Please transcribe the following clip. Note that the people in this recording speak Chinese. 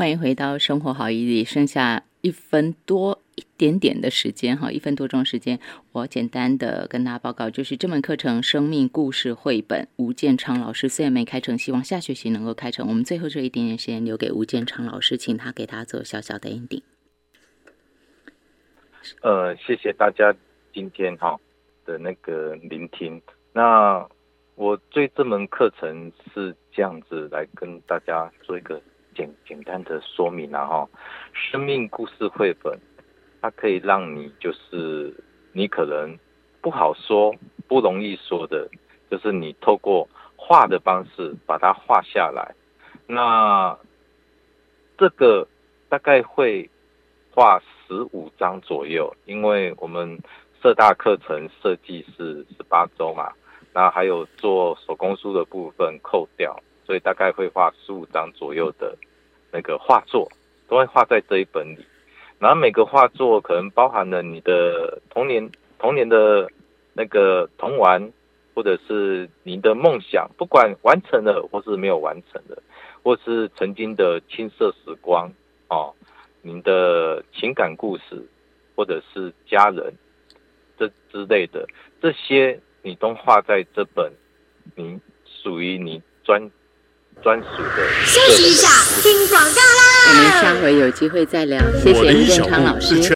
欢迎回到生活好伊犁，剩下一分多一点点的时间哈，一分多钟时间，我简单的跟大家报告，就是这门课程《生命故事绘本》，吴建昌老师虽然没开成，希望下学期能够开成。我们最后这一点点时间留给吴建昌老师，请他给大家做小小的 ending。呃，谢谢大家今天哈的那个聆听。那我对这门课程是这样子来跟大家做一个。简简单的说明啊哈，生命故事绘本，它可以让你就是你可能不好说、不容易说的，就是你透过画的方式把它画下来。那这个大概会画十五张左右，因为我们社大课程设计是十八周嘛，那还有做手工书的部分扣掉。所以大概会画十五张左右的那个画作，都会画在这一本里。然后每个画作可能包含了你的童年、童年的那个童玩，或者是你的梦想，不管完成了或是没有完成的，或是曾经的青涩时光哦，您的情感故事，或者是家人这之类的，这些你都画在这本你属于你专。专属的。休息一下，听广告啦。我们下回有机会再聊。谢谢吴建昌老师。